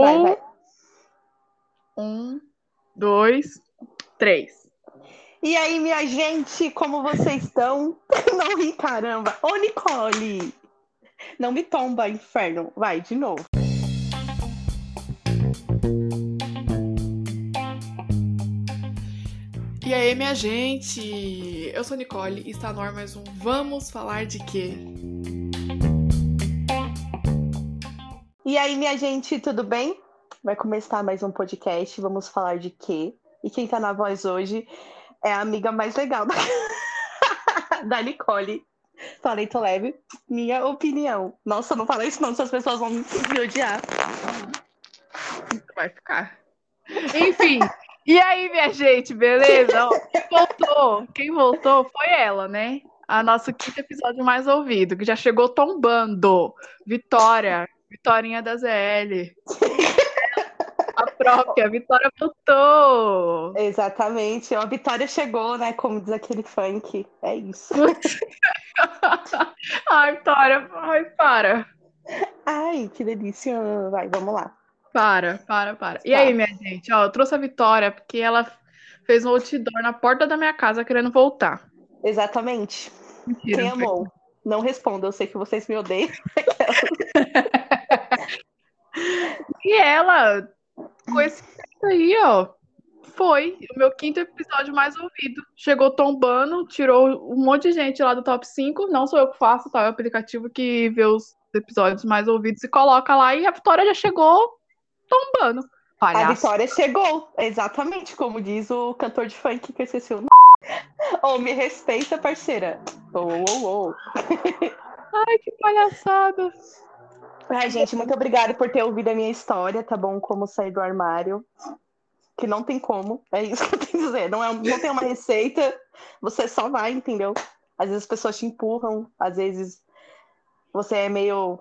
Vai, Um, vai. um, dois, três. E aí, minha gente, como vocês estão? Não ri, caramba. Ô, Nicole! Não me tomba, inferno. Vai, de novo. E aí, minha gente? Eu sou Nicole e está no ar mais um Vamos Falar de Quê? E aí, minha gente, tudo bem? Vai começar mais um podcast. Vamos falar de quê? E quem tá na voz hoje é a amiga mais legal da, da Nicole. Falei, tô leve. Minha opinião. Nossa, não fala isso não, as pessoas vão me odiar. Vai ficar. Enfim, e aí, minha gente, beleza? Quem voltou? Quem voltou foi ela, né? A nosso quinto episódio mais ouvido, que já chegou tombando. Vitória, Vitorinha da ZL. A própria, Vitória voltou. Exatamente. A vitória chegou, né? Como diz aquele funk. É isso. Ai, Vitória, ai, para. Ai, que delícia. Vai, vamos lá. Para, para, para. E Tá. aí, minha gente, ó, eu trouxe a Vitória porque ela fez um outdoor na porta da minha casa querendo voltar. Exatamente. Mentira. Quem amou? Não responda, eu sei que vocês me odeiam. E ela, com esse texto aí, ó, foi o meu quinto episódio mais ouvido. Chegou tombando, tirou um monte de gente lá do top 5. Não sou eu que faço, tá? É o aplicativo que vê os episódios mais ouvidos e coloca lá. E a Vitória já chegou tombando. A Palhaço. vitória chegou. Exatamente, como diz o cantor de funk que eu esqueci o nome. Ô, me respeita, parceira. Ô, ô, ô. Ai, que palhaçada. Ai, gente, muito obrigada por ter ouvido a minha história, tá bom? Como sair do armário. Que não tem como. É isso que eu tenho que dizer. Não, é, não tem uma receita. Você só vai, entendeu? Às vezes as pessoas te empurram, às vezes você é meio.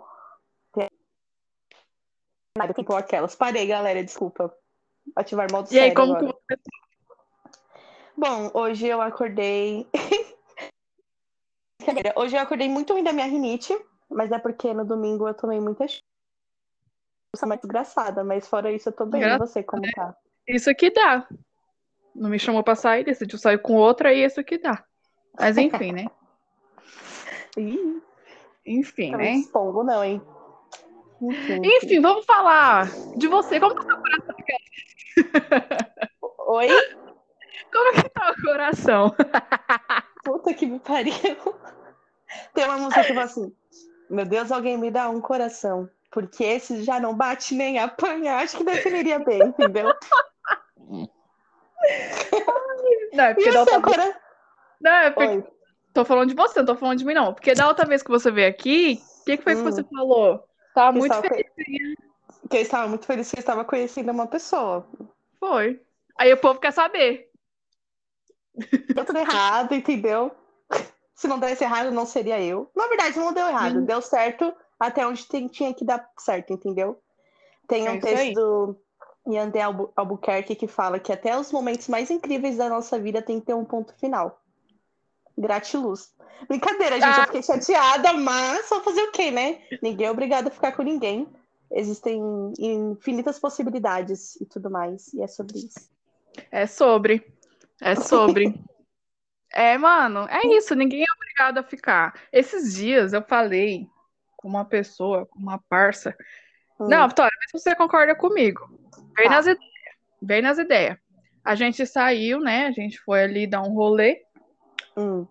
Nada, tipo aquelas. Parei, galera, desculpa. Ativar modo E aí, como agora. que você. Bom, hoje eu acordei. Hoje eu acordei muito ruim da minha rinite, mas é porque no domingo eu tomei muita chuva. Mais desgraçada, mas fora isso eu tô bem. E Gra- você, como tá? Isso que dá. Não me chamou pra sair, decidiu sair com outra e isso que dá. Mas enfim, né? Enfim, não né? me expongo, não, hein? Enfim. Enfim, vamos falar de você. Como tá o coração? Oi? Como que tá o coração? Puta que me pariu. Tem uma música que fala assim: Meu Deus, alguém me dá um coração. Porque esse já não bate nem apanha. Acho que definiria bem, entendeu? Não, é E porque o da seu vez. coração? Não, é porque... Oi. Tô falando de você, não tô falando de mim, não. Porque da outra vez que você veio aqui, o que, que foi que Hum. você falou? Tava muito feliz. Que eu estava muito feliz que eu estava conhecendo uma pessoa. Foi. Aí o povo quer saber. Deu tudo errado, entendeu? Se não desse errado, não seria eu. Na verdade, não deu errado. Sim. Deu certo até onde tem- tinha que dar certo, entendeu? Tem É um texto aí. do Yandé Albu- Albuquerque que fala que até os momentos mais incríveis da nossa vida tem que ter um ponto final. Gratiluz. Brincadeira, gente. Ah. Eu fiquei chateada, mas só fazer o quê, né? Ninguém é obrigado a ficar com ninguém. Existem infinitas possibilidades e tudo mais. E é sobre isso. É sobre. É sobre. É, mano, é isso. Ninguém é obrigado a ficar. Esses dias eu falei com uma pessoa, com uma parça. Hum. Não, Vitória, vê se você concorda comigo. Bem Tá. nas ideias. Bem nas ideias. A gente saiu, né? A gente foi ali dar um rolê. Hum.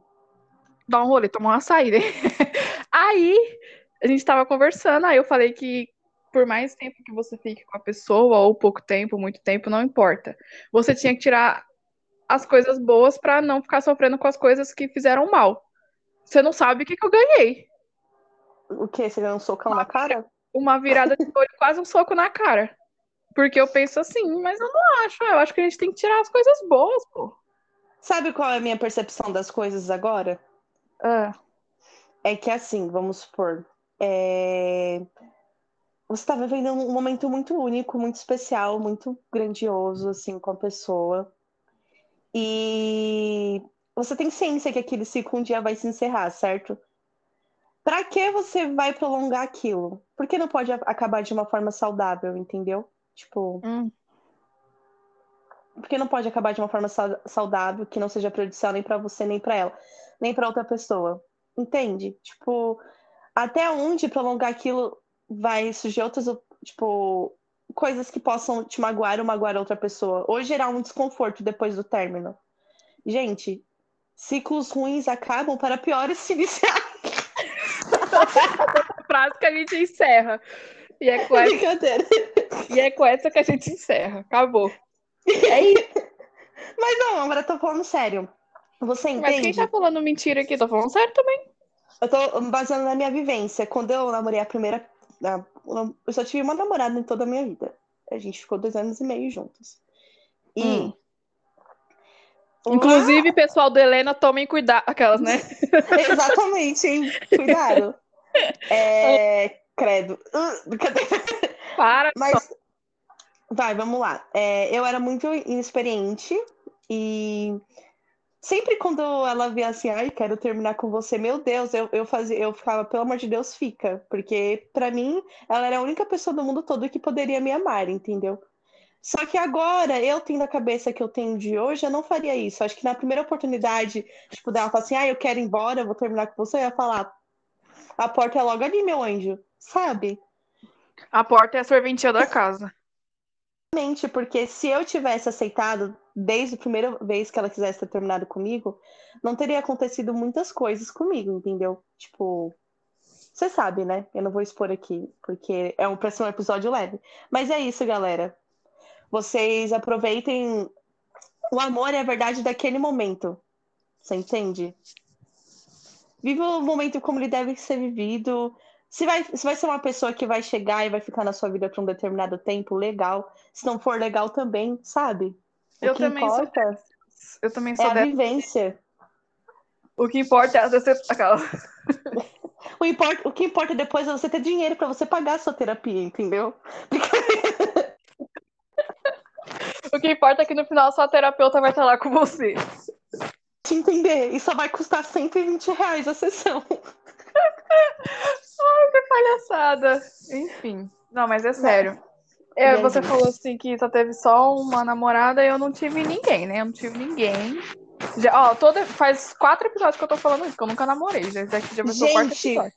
Dar um rolê, tomar uma saída. Aí a gente tava conversando, aí eu falei que por mais tempo que você fique com a pessoa, ou pouco tempo, muito tempo, não importa. Você tinha que tirar as coisas boas pra não ficar sofrendo com as coisas que fizeram mal. Você não sabe o que, que eu ganhei. O quê? Você deu um socão na cara? Uma virada de olho, quase um soco na cara. Porque eu penso assim, mas eu não acho. Eu acho que a gente tem que tirar as coisas boas, pô. Sabe qual é a minha percepção das coisas agora? Ah, É que assim, vamos supor, é, você está vivendo um momento muito único, muito especial, muito grandioso, assim, com a pessoa. E você tem ciência que aquele ciclo um dia vai se encerrar, certo? Pra que você vai prolongar aquilo? Por que não pode acabar de uma forma saudável, entendeu? Tipo, Hum. por que não pode acabar de uma forma sa- saudável que não seja prejudicial nem pra você, nem pra ela, nem pra outra pessoa? Entende? Tipo, até onde prolongar aquilo vai surgir outras, tipo, coisas que possam te magoar ou magoar outra pessoa, ou gerar um desconforto depois do término. Gente, ciclos ruins acabam para piores se iniciar. Frase que a gente encerra. E é, com essa, e é com essa que a gente encerra. Acabou. É isso. Mas não, agora eu tô falando sério. Você Mas quem entende? tá falando mentira aqui? Tô falando sério também. Eu tô baseando na minha vivência. Quando eu namorei a primeira. Eu só tive uma namorada em toda a minha vida. A gente ficou dois anos e meio juntos. E. Hum. Inclusive, pessoal do Helena, tomem cuidado. Aquelas, né? Exatamente, hein? Cuidado. É, credo. Uh. Para. Mas. Vai, vamos lá. É, eu era muito inexperiente e sempre quando ela via assim, ai, quero terminar com você, meu Deus, eu, eu fazia, eu ficava, pelo amor de Deus, fica. Porque pra mim, ela era a única pessoa do mundo todo que poderia me amar, entendeu? Só que agora, eu tendo a cabeça que eu tenho de hoje, eu não faria isso. Acho que na primeira oportunidade, tipo, dela falar assim, ah, eu quero ir embora, vou terminar com você, eu ia falar, a porta é logo ali, meu anjo, sabe? A porta é a serventia da casa. Exatamente, porque se eu tivesse aceitado desde a primeira vez que ela quisesse ter terminado comigo, não teria acontecido muitas coisas comigo, entendeu? Tipo, você sabe, né? Eu não vou expor aqui, porque é um, ser um episódio leve. Mas é isso, galera. Vocês aproveitem. O amor é a verdade daquele momento. Você entende? Viva o momento como ele deve ser vivido. Se vai, se vai ser uma pessoa que vai chegar e vai ficar na sua vida por um determinado tempo, legal. Se não for legal também, sabe? O Eu que também sou importa Eu também é sou a dessa. vivência. O que importa é a. Aquela. O, import, o que importa depois é você ter dinheiro pra você pagar a sua terapia, entendeu? O que importa é que no final sua terapeuta vai estar lá com você. Te entender. E só vai custar 120 reais a sessão. Que palhaçada. Enfim. Não, mas é sério. É, você falou assim que só teve só uma namorada e eu não tive ninguém, né? Eu não tive ninguém. Já, ó, toda, faz quatro episódios que eu tô falando isso, que eu nunca namorei. Já, esse já vai ser o quarto episódio.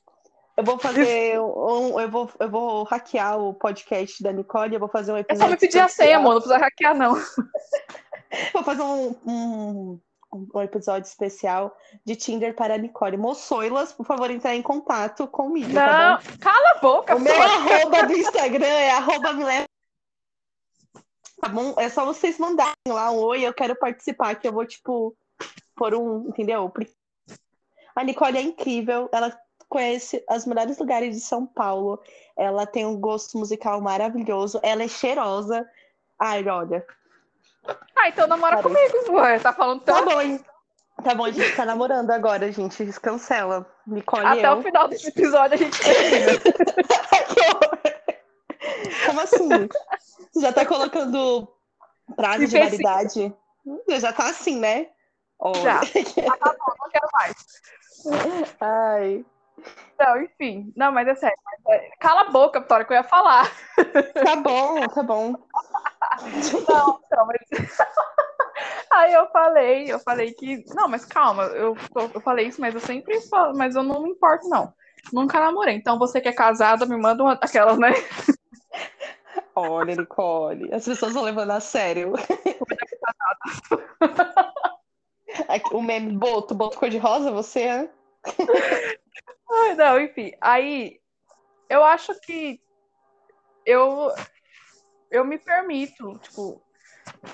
Eu vou fazer um. Eu vou, eu vou hackear o podcast da Nicole. Eu vou fazer um É episódio. só me pedir a senha, amor. Não precisa hackear, não. Vou fazer um, um, um episódio especial de Tinder para Nicole. Moçoilas, por favor, entrar em contato comigo, tá Não, cala a boca? O meu arroba do Instagram é arroba me leva. Tá bom? É só vocês mandarem lá um oi, eu quero participar, que eu vou, tipo, por um, entendeu? A Nicole é incrível, ela conhece os melhores lugares de São Paulo, ela tem um gosto musical maravilhoso, ela é cheirosa. Ai, olha, Ah, então namora Parei. comigo, ué. Tá falando Tá tanto bom, hein? Tá bom, a gente tá namorando agora, gente. Cancela. Nicole e até eu. o final desse episódio a gente termina. Horror. Como assim? Você já tá colocando prazo de validade? Já tá assim, né? Olha. Já. Ah, tá bom, não quero mais. Ai. Não, enfim. Não, mas é sério. mas é- Cala a boca, Vitória, que eu ia falar. Tá bom, tá bom. Não, então, mas... Aí eu falei, eu falei que. Não, mas calma, eu, eu falei isso, mas eu sempre falo, mas eu não me importo, não. Nunca namorei. Então você que é casada, me manda uma aquelas, né? Olha, Nicole. As pessoas vão levando a sério. O meme boto, boto cor-de-rosa, você é? Ai, não, enfim. Aí eu acho que eu eu me permito, tipo,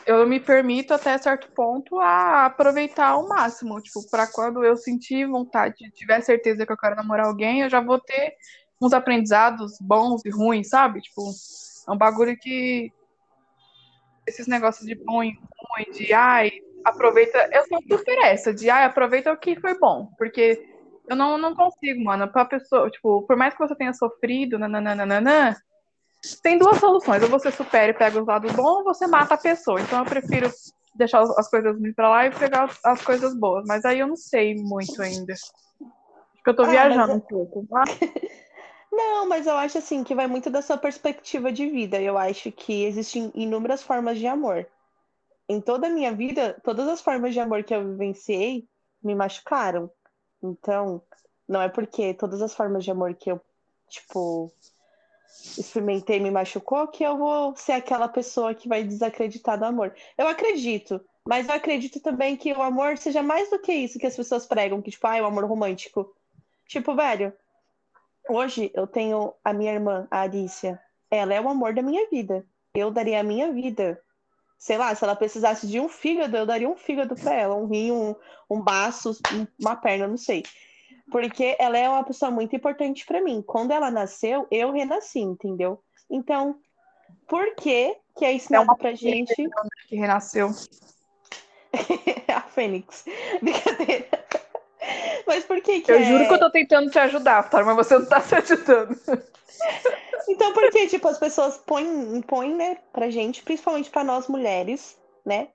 eu me permito até certo ponto a aproveitar ao máximo, tipo, para quando eu sentir vontade, tiver certeza que eu quero namorar alguém, eu já vou ter uns aprendizados bons e ruins, sabe? Tipo, é um bagulho que esses negócios de bom e ruim, de ai, aproveita, eu sou super essa, de ai, aproveita o que foi bom, porque eu não, não consigo, mano. Pra pessoa, tipo, por mais que você tenha sofrido, nananana, tem duas soluções. Ou você supera e pega os lados bons, ou você mata a pessoa. Então eu prefiro deixar as- as coisas ruins pra lá e pegar as, as coisas boas. Mas aí eu não sei muito ainda. Acho que eu tô Ah, viajando mas um pouco. tá? Não, mas eu acho assim que vai muito da sua perspectiva de vida. Eu acho que existem inúmeras formas de amor. Em toda a minha vida, todas as formas de amor que eu vivenciei me machucaram. Então, não é porque todas as formas de amor que eu, tipo, experimentei me machucou que eu vou ser aquela pessoa que vai desacreditar do amor. Eu acredito, mas eu acredito também que o amor seja mais do que isso que as pessoas pregam, que tipo, ah, é o amor romântico. Tipo, velho, Hoje eu tenho a minha irmã, a Alicia. Ela é o amor da minha vida. Eu daria a minha vida. Sei lá, se ela precisasse de um fígado, eu daria um fígado para ela, um rim, um, um baço, um- uma perna, não sei. Porque ela é uma pessoa muito importante para mim. Quando ela nasceu, eu renasci, entendeu? Então, por que que é ensinado uma pra gente Que renasceu. a Fênix? Brincadeira. Mas por que que Eu é... juro que eu tô tentando te ajudar, Vitória, mas você não tá se ajudando. Então, por que, tipo, as pessoas põem, impõem, né, pra gente, principalmente pra nós mulheres, né,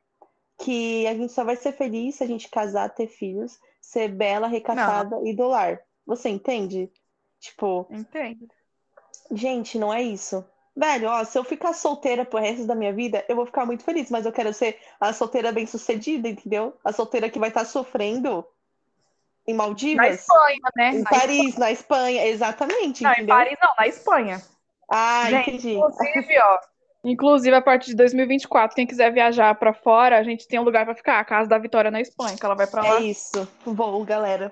que a gente só vai ser feliz se a gente casar, ter filhos, ser bela, recatada e do lar. Você entende? Tipo, Entendo. gente, não é isso. Velho, ó, se eu ficar solteira pro resto da minha vida, eu vou ficar muito feliz, mas eu quero ser a solteira bem-sucedida, entendeu? A solteira que vai estar sofrendo em Na Maldivas, Espanha, né? em Na Paris, na Espanha, exatamente, Não, em entendeu? Paris não, na Espanha. Ah, Gente, entendi. Inclusive, ó. Inclusive, a partir de 2024, quem quiser viajar pra fora, a gente tem um lugar pra ficar, a casa da Vitória na Espanha, que ela vai pra lá. É isso. Vou, galera.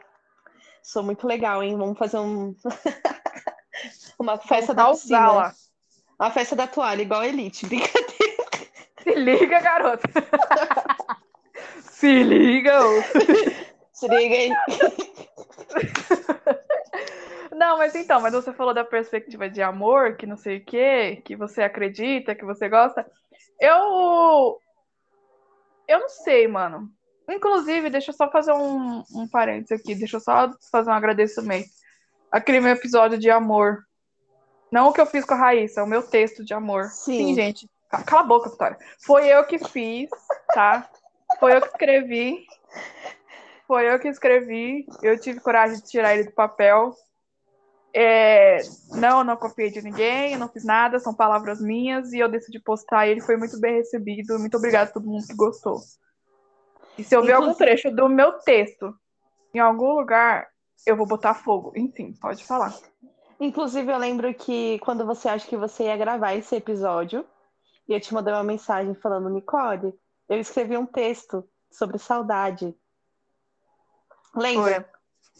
Sou muito legal, hein? Vamos fazer um... uma festa da piscina. lá. Uma festa da toalha, igual a Elite. Brincadeira. Se liga, garota. Se liga. ô. Se liga aí. Não, mas então, mas você falou da perspectiva de amor, que não sei o quê, que você acredita, que você gosta. Eu. Eu não sei, mano. Inclusive, deixa eu só fazer um, um parênteses aqui, deixa eu só fazer um agradecimento. Aquele meu episódio de amor. Não o que eu fiz com a Raíssa, é o meu texto de amor. Sim. gente. Ca- Cala a boca, Vitória. Foi eu que fiz, tá? Foi eu que escrevi. Foi eu que escrevi. Eu tive coragem de tirar ele do papel. É, não, não copiei de ninguém, não fiz nada, são palavras minhas e eu decidi postar. Ele foi muito bem recebido. Muito obrigada a todo mundo que gostou. E se eu ver algum trecho do meu texto em algum lugar, eu vou botar fogo. Enfim, pode falar. Inclusive, eu lembro que quando você acha que você ia gravar esse episódio, e eu te mandei uma mensagem falando, Nicole, eu escrevi um texto sobre saudade. Lembra?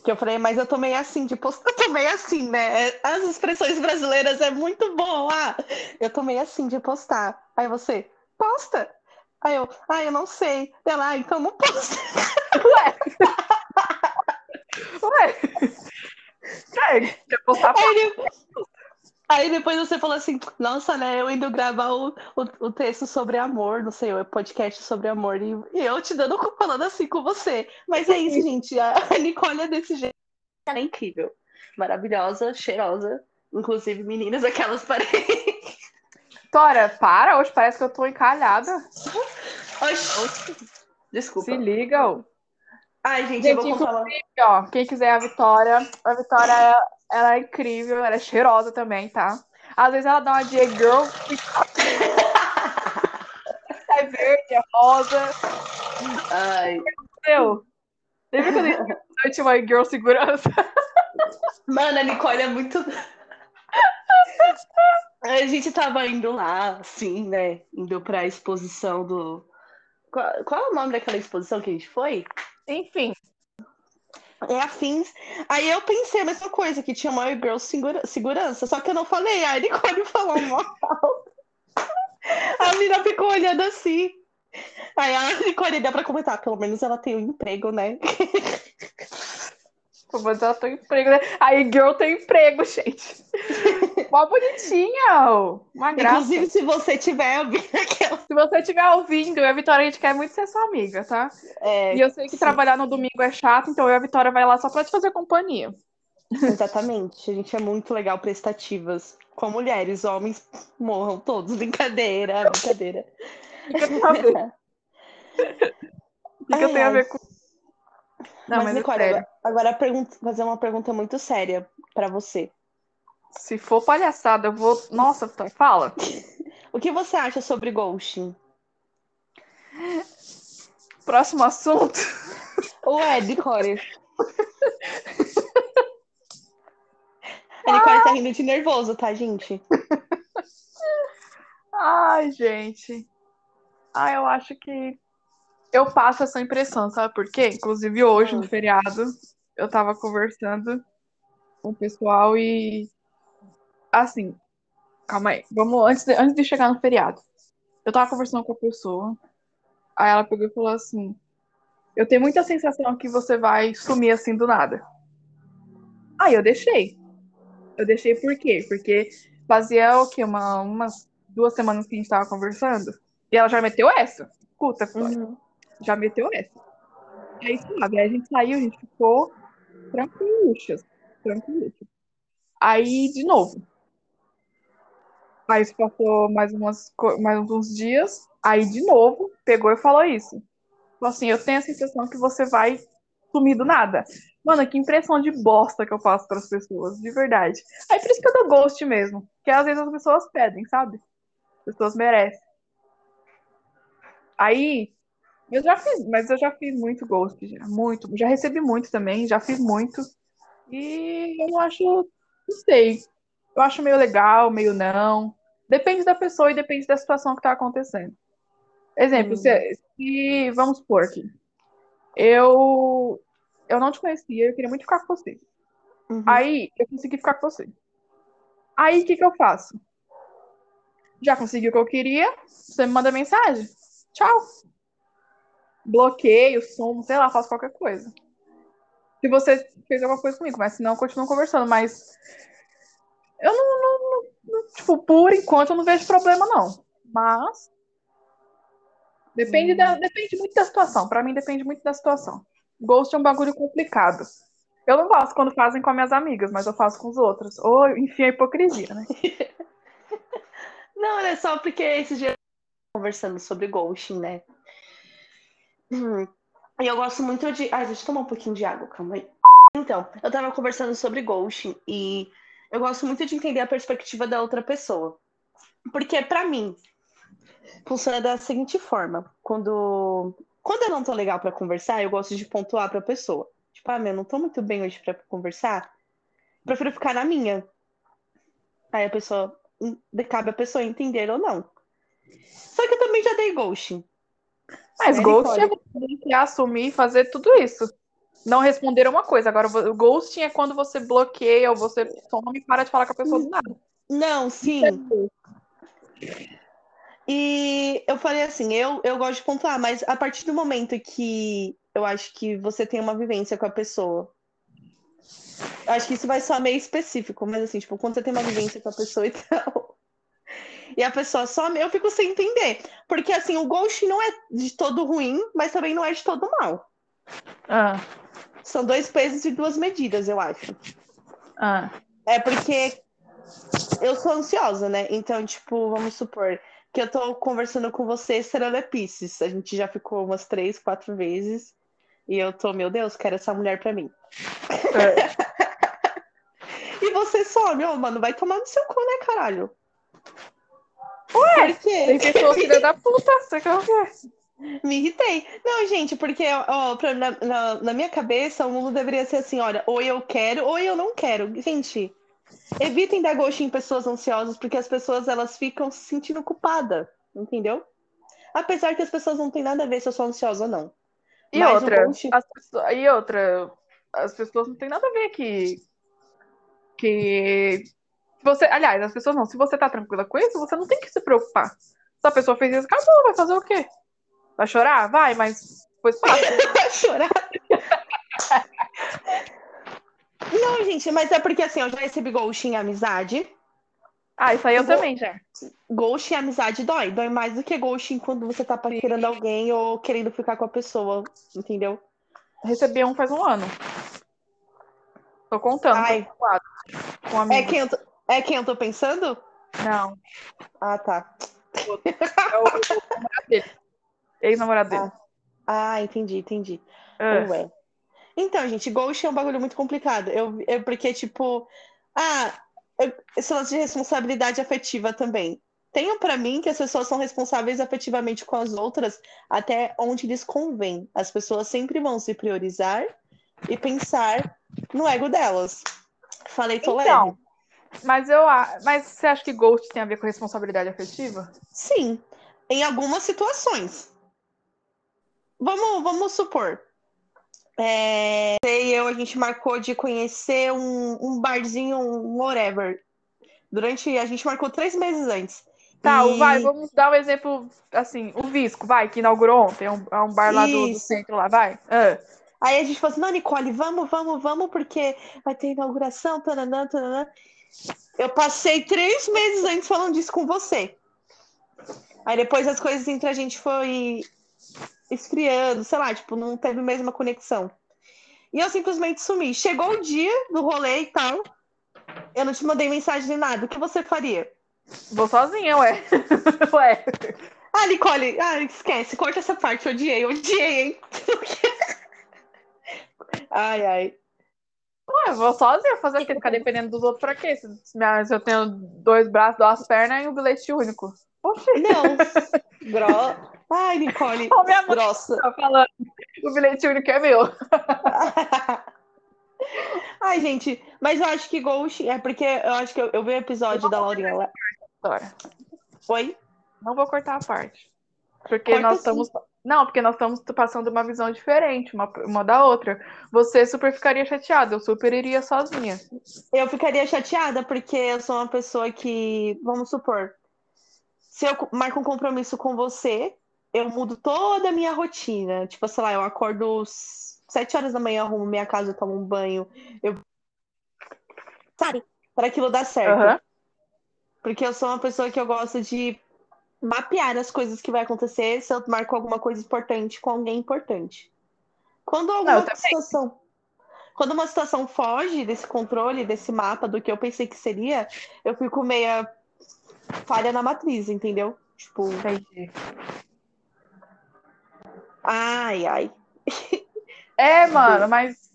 Que eu falei, mas eu tô meio assim de postar, eu tô meio assim, né? As expressões brasileiras é muito bom. Ah, eu tô meio assim de postar. Aí você, posta. Aí eu, ah, eu não sei. Ela, ah, então não posta. Ué. É, quer postar Aí, aí depois você falou assim, nossa, né? Eu indo gravar o, o, o texto sobre amor, não sei, o podcast sobre amor, e, e eu te dando falando assim com você. Mas é isso, gente. A a Nicole é desse jeito. Ela é incrível. Maravilhosa, cheirosa. Inclusive, meninas, aquelas paredes. Vitória, para, hoje parece que eu tô encalhada. Oxi. Desculpa. Se liga, ó. Ai, gente, Gente, eu vou contar ó, quem quiser a Vitória, a Vitória, ela é incrível, ela é cheirosa também, tá? Às vezes ela dá uma de girl, é verde, é rosa, Ai. entendeu? Lembra quando a gente eu tinha uma girl segurança? Mano, a Nicole é muito. A gente tava indo lá, assim, né? Indo pra exposição do. Qual, qual é o nome daquela exposição que a gente foi? Enfim, É afins. Aí eu pensei a mesma coisa, que tinha uma girl segura- segurança, só que eu não falei. A Nicole falou mal. A menina ficou olhando assim. Aí a Nicole dá pra comentar, pelo menos ela tem um emprego, né? mas ela tem emprego, né? Aí girl tem emprego, gente. Mó bonitinha, ó. uma graça. Inclusive, se você tiver ouvindo aquela. Se você estiver ouvindo, eu e a Vitória, a gente quer muito ser sua amiga, tá? É, E eu sei que sim. trabalhar no domingo é chato, então eu e a Vitória vai lá só pra te fazer companhia. Exatamente. A gente é muito legal prestativas. Com mulheres, homens morram todos. Brincadeira, brincadeira. O que tem a ver? O que Ai, tem a ver com. Não, mas, mas é Nicole, sério. agora, agora pergunta- fazer uma pergunta muito séria pra você. Se for palhaçada, eu vou. Nossa, Vitória, fala. O que você acha sobre ghosting? Próximo assunto. Ué, Nicole. A Nicole tá rindo de nervoso, tá, gente? Ai, gente. Ah, eu acho que eu passo essa impressão, sabe por quê? Inclusive hoje, no feriado, eu tava conversando com o pessoal e. Assim, calma aí. Vamos, antes de, antes de chegar no feriado. Eu tava conversando com a pessoa, aí ela pegou e falou assim: Eu tenho muita sensação que você vai sumir assim do nada. Aí eu deixei. Eu deixei por quê? Porque fazia o quê? Uma, umas duas semanas que a gente tava conversando. E ela já meteu essa. Escuta, Vitória. Uhum. Já meteu essa. E aí, sabe, aí a gente saiu, a gente ficou tranquiluchas. Tranquiluchas. Aí, de novo. Aí passou mais, umas, mais uns dias. Aí, de novo, pegou e falou isso. Falou assim, eu tenho a sensação que você vai sumir do nada. Mano, que impressão de bosta que eu passo para as pessoas, de verdade. Aí por isso que eu dou ghost mesmo. Porque às vezes as pessoas pedem, sabe? As pessoas merecem. Aí, eu já fiz, mas eu já fiz muito ghost, já, muito. Já recebi muito também, já fiz muito. E eu acho, não sei. Eu acho meio legal, meio não. Depende da pessoa e depende da situação que tá acontecendo. Exemplo, Hum. se, se- vamos supor aqui. Eu eu não te conhecia, eu queria muito ficar com você. Uhum. Aí eu consegui ficar com você. Aí o que que eu faço? Já consegui o que eu queria, você me manda mensagem. Tchau. Bloqueio, sumo, sei lá, faço qualquer coisa. Se você fez alguma coisa comigo, mas senão eu continuo conversando. Mas eu não, não- não- tipo, por enquanto eu não vejo problema, não. Mas depende, da, depende muito da situação. Pra mim depende muito da situação. Ghost é um bagulho complicado. Eu não gosto quando fazem com as minhas amigas, mas eu faço com os outros. Ou, enfim, a hipocrisia, né? Não, é só porque esses dias conversando sobre ghosting, né? Hum. E eu gosto muito de. Ai, deixa eu tomar um pouquinho de água, calma aí. Então, eu tava conversando sobre ghosting e eu gosto muito de entender a perspectiva da outra pessoa. Porque, pra mim, funciona da seguinte forma: quando, quando eu não tô legal pra conversar, eu gosto de pontuar pra pessoa. Tipo, ah, meu, não tô muito bem hoje pra conversar. Prefiro ficar na minha. Aí a pessoa, cabe a pessoa entender ou não. Só que eu também já dei ghosting. Mas ghosting é assumir e fazer tudo isso. Não responder uma coisa. Agora, o ghosting é quando você bloqueia ou você some e para de falar com a pessoa do nada. Não, sim. E eu falei assim, eu, eu gosto de pontuar, mas a partir do momento que eu acho que você tem uma vivência com a pessoa, acho que isso vai soar meio específico, mas assim, tipo, quando você tem uma vivência com a pessoa e tal, e a pessoa some, eu fico sem entender. Porque assim, o ghost não é de todo ruim, mas também não é de todo mal. Ah, São dois pesos e duas medidas, eu acho. ah. É porque eu sou ansiosa, né? Então, tipo, vamos supor que eu tô conversando com você, Serena Pisces. A gente já ficou umas três, quatro vezes. E eu tô, meu Deus, quero essa mulher pra mim. É. E você some, ô, mano, vai tomar no seu cu, né, caralho? Ué, Por Tem quê? pessoas filha da puta, você quer o quê? Me irritei. Não, gente, porque ó, pra- na, na- na minha cabeça o mundo deveria ser assim: olha, ou eu quero ou eu não quero. Gente, evitem dar ghost em pessoas ansiosas, porque as pessoas elas ficam se sentindo culpadas, entendeu? Apesar que as pessoas não têm nada a ver se eu sou ansiosa ou não. E Mas outra, ghost- as pessoas, e outra, as pessoas não têm nada a ver que. Que. Se Você, aliás, as pessoas não. Se você tá tranquila com isso, você não tem que se preocupar. Se a pessoa fez isso, acabou, vai fazer o quê? Vai chorar? Vai, mas depois passa. Vai chorar. Não, gente, mas é porque assim, eu já recebi ghost em amizade. Ah, isso aí eu vou- também já. Ghost em amizade dói. Dói mais do que ghost quando você tá paquerando alguém ou querendo ficar com a pessoa, entendeu? Recebi um faz um ano. Tô contando. Ai. Com um É amigo. quem eu tô, é quem eu tô pensando? Não, Ah, tá. é o, é o namorado dele. Ex-namorado dele. Ah, entendi, entendi. Ah, Ué. Então, gente, ghost é um bagulho muito complicado. Eu, eu porque, tipo, ah, eu, esse lance de responsabilidade afetiva também. Tenho para mim que as pessoas são responsáveis afetivamente com as outras até onde lhes convém. As pessoas sempre vão se priorizar e pensar no ego delas. Falei, tô Então, leve. Mas eu mas você acha que ghost tem a ver com responsabilidade afetiva? Sim, em algumas situações. Vamos, vamos supor. É, você e eu, a gente marcou de conhecer um, um barzinho, um whatever. Durante. A gente marcou três meses antes. Tá, E- vai, vamos dar um exemplo, assim, o Visco, vai, que inaugurou ontem, é um, é um bar lá do, do centro lá, vai. Ah, Aí a gente falou assim: não, Nicole, vamos, vamos, vamos, porque vai ter inauguração, tananã, tananã. Eu passei três meses antes falando disso com você. Aí depois as coisas entre a gente foi esfriando, sei lá, tipo, não teve mesmo a conexão. E eu simplesmente sumi. Chegou o dia do rolê e tal. Eu não te mandei mensagem nem nada. O que você faria? vou sozinha, ué. ué. Ah, Nicole, ah, esquece, corta essa parte, odiei, odiei, hein? ai, ai. Ué, vou sozinha fazer o quê? Ficar dependendo dos outros pra quê? Se, se eu tenho dois braços, duas pernas e um bilhete único. Oxi, Não, gro... Ai, Nicole, Ó, minha mãe grossa. tá falando. O bilhete único é meu. Ai, gente, mas eu acho que Ghost é porque eu acho que eu, eu vi o episódio da Laurinha lá. Oi? Não vou cortar a parte. Porque Corta nós sim. estamos. Não, porque nós estamos passando uma visão diferente, uma, uma da outra. Você super ficaria chateada, eu super iria sozinha. Eu ficaria chateada porque eu sou uma pessoa que, vamos supor, se eu marco um compromisso com você, eu mudo toda a minha rotina. Tipo, sei lá, eu acordo sete horas da manhã, arrumo minha casa, tomo um banho, eu sabe, para aquilo dar certo. Aham. Porque eu sou uma pessoa que eu gosto de mapear as coisas que vai acontecer se eu marco alguma coisa importante com alguém importante. Quando alguma também. situação. Quando uma situação foge desse controle, desse mapa, do que eu pensei que seria, eu fico meia falha na matriz, entendeu? Tipo, Entendi. ai, ai. É, mano, mas.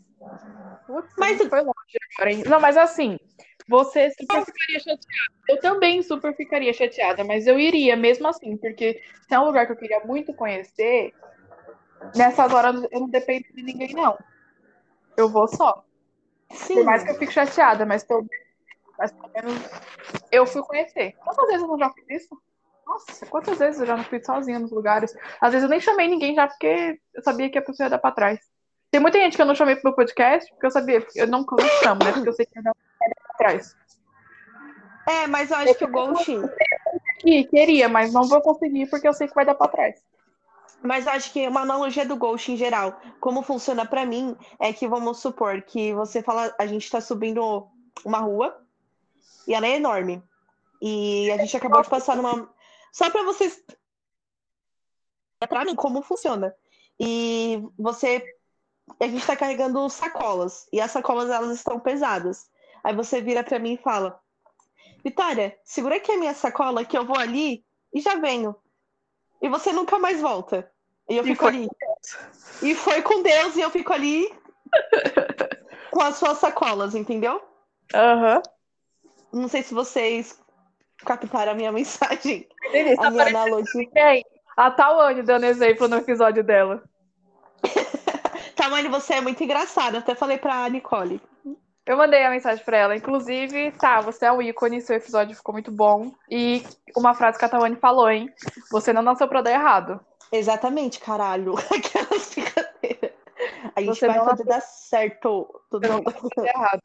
Putz, mas foi longe agora, hein? Não, mas assim, você super ficaria chateada. Eu também super ficaria chateada, mas eu iria mesmo assim, porque se é um lugar que eu queria muito conhecer, nessas horas eu não dependo de ninguém, não. Eu vou só. Sim. Por mais que eu fique chateada, mas pelo, mas pelo menos eu fui conhecer. Quantas vezes eu não já fiz isso? Nossa, quantas vezes eu já não fui sozinha nos lugares? Às vezes eu nem chamei ninguém já porque eu sabia que a pessoa ia dar pra trás. Tem muita gente que eu não chamei pro meu podcast porque eu sabia, eu não, eu não chamo, né? Porque eu sei que ia dar pra trás. É, mas eu acho que o Ghost. Que queria, mas não vou conseguir porque eu sei que vai dar pra trás. Mas eu acho que uma analogia do Ghost em geral, como funciona pra mim, é que vamos supor que você fala, a gente tá subindo uma rua e ela é enorme. E a gente acabou de passar numa. Só pra vocês. Pra mim, como funciona. E você. A gente tá carregando sacolas. E as sacolas, elas estão pesadas. Aí você vira pra mim e fala: Vitória, segura aqui a minha sacola que eu vou ali e já venho. E você nunca mais volta. E eu E fico ali. E foi com Deus e eu fico ali com as suas sacolas, entendeu? Aham. Não sei se vocês captaram a minha mensagem, Entendi. a Tá minha analogia. bem. A Tawane dando exemplo no episódio dela. Tamanho, você é muito engraçada. Até falei pra Nicole. Eu mandei a mensagem pra ela. Inclusive, tá, você é um ícone, seu episódio ficou muito bom. E uma frase que a Tawane falou, hein? Você não nasceu pra dar errado. Exatamente, caralho. Aquelas brincadeiras. A gente Você vai fazer dar certo. Tudo não nasceu dar errado.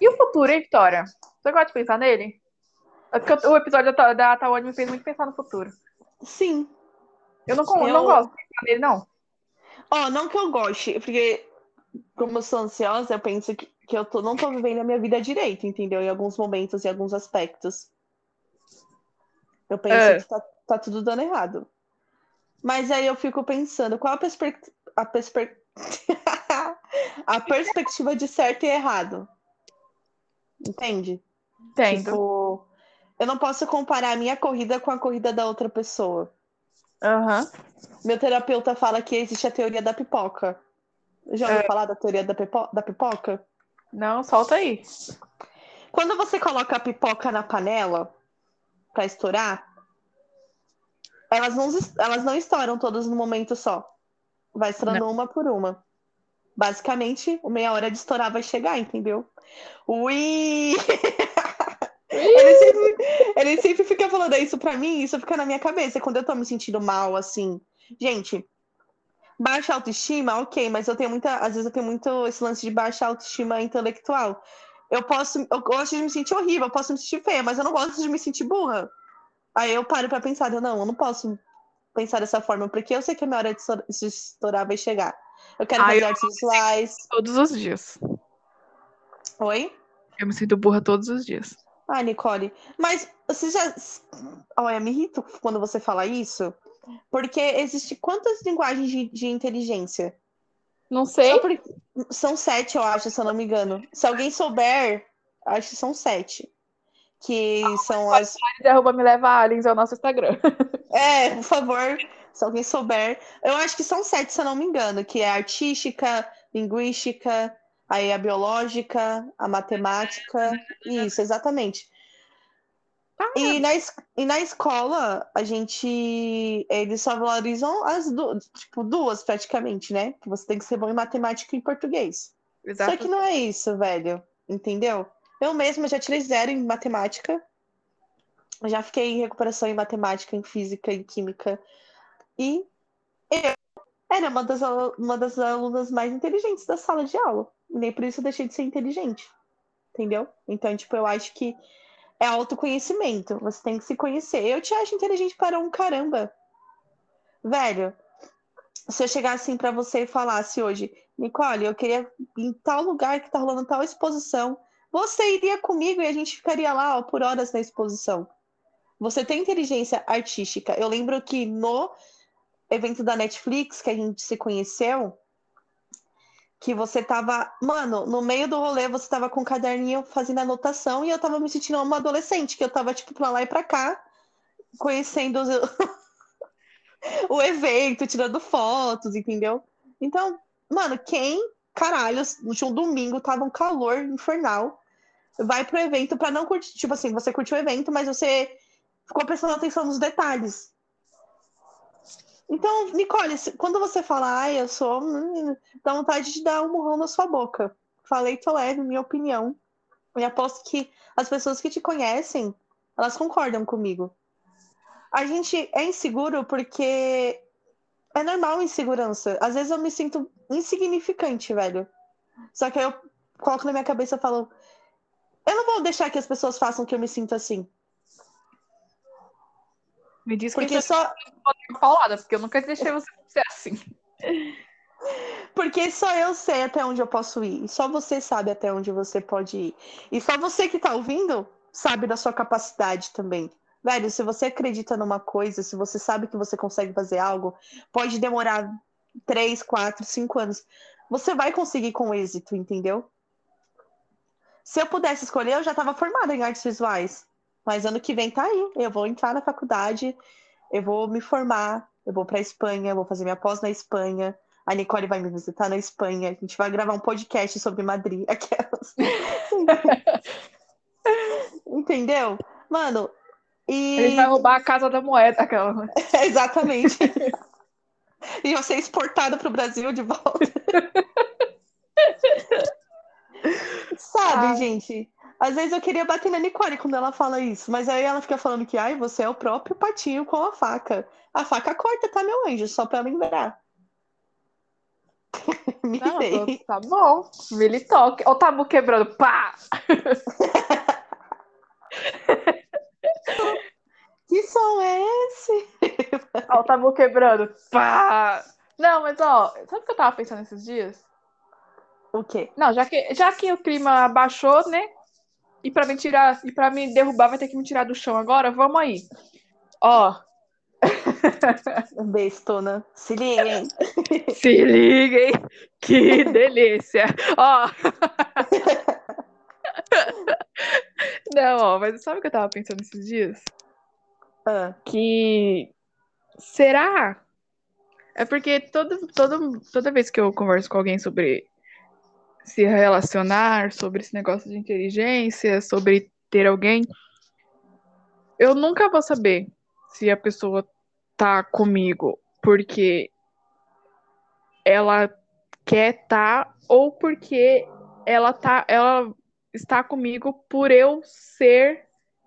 E o futuro, hein, Vitória? Você gosta de pensar nele? É porque o episódio da, da Tawane me fez muito pensar no futuro. Sim. Eu não, eu... Não gosto de pensar nele, não. Ó, não que eu goste, porque como eu sou ansiosa, eu penso que, que eu tô, não tô vivendo a minha vida direito, entendeu? Em alguns momentos, em alguns aspectos. Eu penso É. que tá, tá tudo dando errado. Mas aí eu fico pensando, qual a, perspe- a, perspe- a perspectiva de certo e errado? Entende? Entendo. Tipo, eu não posso comparar a minha corrida com a corrida da outra pessoa. Aham. Meu terapeuta fala que existe a teoria da pipoca. Já ouviu falar da teoria da, pipo- da pipoca? Não, solta aí. Quando você coloca a pipoca na panela pra estourar, elas não, elas não estouram todas no momento só. Vai estourando uma por uma. Basicamente, o meia hora de estourar vai chegar, entendeu? Ui! ele, sempre, ele sempre fica falando isso pra mim, isso fica na minha cabeça. Quando eu tô me sentindo mal, assim. Gente, baixa autoestima, ok, mas eu tenho muita. Às vezes eu tenho muito esse lance de baixa autoestima intelectual. Eu posso. Eu gosto de me sentir horrível, eu posso me sentir feia, mas eu não gosto de me sentir burra. Aí eu paro pra pensar, eu não, eu não posso pensar dessa forma, porque eu sei que a minha hora de estourar vai chegar. Eu quero Ah, fazer artes visuais. Todos os dias. Oi? Eu me sinto burra todos os dias. Ah, Nicole, mas você já. Olha, me irrita quando você fala isso, porque existe quantas linguagens de, de inteligência? Não sei. por- São sete, eu acho, se eu não me engano. Se alguém souber, acho que são sete. Que são as. Arroba me leva aliens é o nosso Instagram. É, por favor, se alguém souber. Eu acho que são sete, se eu não me engano, que é a artística, linguística, aí a biológica, a matemática. Isso, exatamente. E na, e na escola, a gente. Eles só valorizam as duas, tipo, duas praticamente, né? Que você tem que ser bom em matemática e em português. Só que não é isso, velho. Entendeu? Eu mesma já tirei zero em matemática. Já fiquei em recuperação em matemática, em física, em química. E eu era uma das, uma das alunas mais inteligentes da sala de aula. Nem por isso eu deixei de ser inteligente. Entendeu? Então, tipo, eu acho que é autoconhecimento. Você tem que se conhecer. Eu te acho inteligente para um caramba. Velho, se eu chegasse assim pra você e falasse hoje, Nicole, eu queria ir em tal lugar que tá rolando tal exposição. Você iria comigo e a gente ficaria lá ó, por horas na exposição. Você tem inteligência artística. Eu lembro que no evento da Netflix que a gente se conheceu, que você tava, mano, no meio do rolê você tava com um caderninho fazendo anotação e eu tava me sentindo uma adolescente, que eu tava tipo pra lá e pra cá, conhecendo os- o evento, tirando fotos, entendeu? Então, mano, quem, caralho, tinha um domingo, tava um calor infernal, vai pro evento pra não curtir, tipo assim, você curtiu o evento, mas você ficou prestando atenção nos detalhes. Então, Nicole, quando você fala, eu sou, dá vontade de dar um murrão na sua boca. Falei eu leve minha opinião. E aposto que as pessoas que te conhecem, elas concordam comigo. A gente é inseguro porque é normal insegurança. Às vezes eu me sinto insignificante, velho. Só que aí eu coloco na minha cabeça e falo, eu não vou deixar que as pessoas façam que eu me sinta assim. Me diz Porque que só, falada, porque eu nunca deixei você ser assim. Porque só eu sei até onde eu posso ir. E só você sabe até onde você pode ir. E só você que tá ouvindo sabe da sua capacidade também. Velho, se você acredita numa coisa, se você sabe que você consegue fazer algo, pode demorar três, quatro, cinco anos. Você vai conseguir com êxito, entendeu? Se eu pudesse escolher, eu já estava formada em artes visuais. Mas ano que vem tá aí. Eu vou entrar na faculdade, eu vou me formar, eu vou para Espanha, eu vou fazer minha pós na Espanha. A Nicole vai me visitar na Espanha. A gente vai gravar um podcast sobre Madrid. Aquelas. Entendeu? Mano, e. Gente vai roubar a casa da moeda, aquela. Exatamente. e você exportado para o Brasil de volta. Sabe, Ah. gente? Às vezes eu queria bater na Nicole quando ela fala isso, mas aí ela fica falando que, ai, você é o próprio patinho com a faca. A faca corta, tá, meu anjo? Só pra lembrar. Me Não, tá bom. Mili toque. Ó o tabu quebrando. Pá! Que som é esse? Ó o tabu quebrando. Pá! Não, mas ó, sabe o que eu tava pensando esses dias? O quê? Não, já que, já que o clima baixou, né? E pra me tirar, e para me derrubar, vai ter que me tirar do chão agora. Vamos aí. Ó, Bestona. Se liguem. se liguem. Que delícia. Ó. Não, ó, mas sabe o que eu tava pensando esses dias? Ah, que será? É porque todo, todo, toda vez que eu converso com alguém sobre se relacionar, sobre esse negócio de inteligência, sobre ter alguém, eu nunca vou saber se a pessoa tá comigo porque ela quer tá, ou porque ela tá ela está comigo por eu ser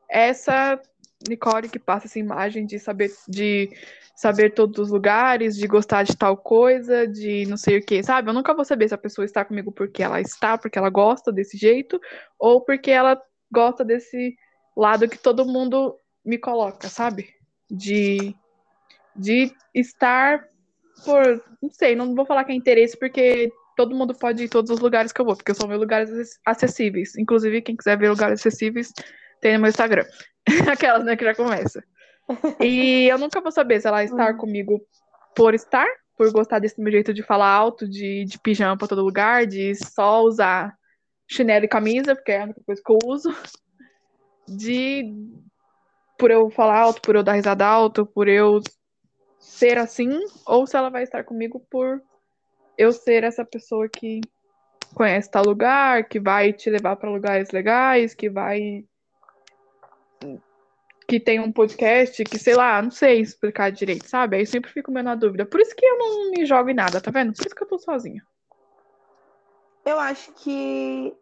essa Nicole que passa essa imagem de saber de saber todos os lugares, de gostar de tal coisa, de não sei o que, sabe? Eu nunca vou saber se a pessoa está comigo porque ela está, porque ela gosta desse jeito, ou porque ela gosta desse lado que todo mundo me coloca, sabe? De, de estar por. Não sei, não vou falar que é interesse, porque todo mundo pode ir em todos os lugares que eu vou, porque são meus lugares acessíveis. Inclusive, quem quiser ver lugares acessíveis, tem no meu Instagram. Aquelas, né, que já começa. E eu nunca vou saber se ela estar uhum. comigo por estar, por gostar desse meu jeito de falar alto, de, de pijama pra todo lugar, de só usar chinelo e camisa, porque é a única coisa que eu uso. De por eu falar alto, por eu dar risada alto, por eu ser assim, ou se ela vai estar comigo por eu ser essa pessoa que conhece tal lugar, que vai te levar para lugares legais, que vai que tem um podcast, que sei lá, não sei explicar direito, sabe? Aí eu sempre fico meio na dúvida. Por isso que eu não me jogo em nada, tá vendo? Por isso que eu tô sozinha. Eu acho que.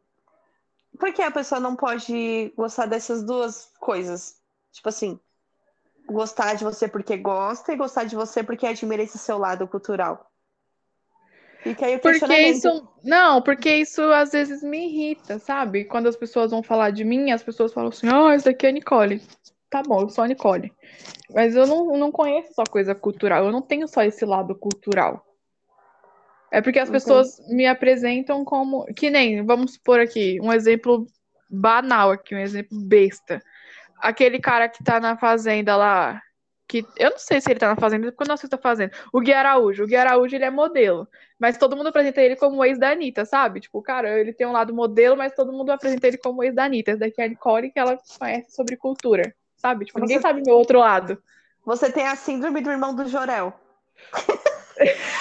Por que a pessoa não pode gostar dessas duas coisas? Tipo assim, gostar de você porque gosta e gostar de você porque admira esse seu lado cultural. Fica aí o porque isso Não, porque isso às vezes me irrita, sabe? Quando as pessoas vão falar de mim, as pessoas falam assim, ó, oh, esse daqui é a Nicole. Tá bom, eu sou a Nicole. Mas eu não, não conheço só coisa cultural, eu não tenho só esse lado cultural. É porque as pessoas me apresentam como. Que nem, vamos supor aqui, um exemplo banal aqui, um exemplo besta aquele cara que tá na fazenda lá, que eu não sei se ele tá na fazenda, porque eu não assisto a fazenda. O Gui Araújo. O Gui Araújo, ele é modelo. Mas todo mundo apresenta ele como ex da Anitta, sabe? Tipo, cara, ele tem um lado modelo, mas todo mundo apresenta ele como ex da Anitta. Essa daqui é a Nicole, que ela conhece sobre cultura, sabe? Tipo, ninguém Você... sabe meu outro lado. Você tem a síndrome do irmão do Jorel.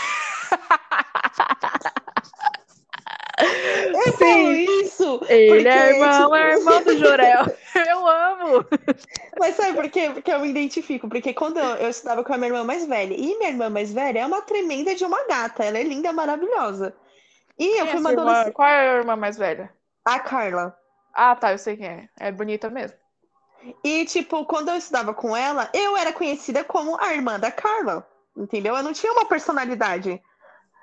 Eu Sim. isso. Ele é irmão, tipo... é irmão do Jorel. Eu amo. Mas sabe por quê? Porque eu me identifico. Porque quando eu, eu estudava com a minha irmã mais velha, e minha irmã mais velha é uma tremenda de uma gata. Ela é linda, maravilhosa. E eu fui uma adolescente. Qual é a irmã mais velha? A Carla. Ah, tá, eu sei quem é. É bonita mesmo. E, tipo, quando eu estudava com ela, eu era conhecida como a irmã da Carla. Entendeu? Eu não tinha uma personalidade.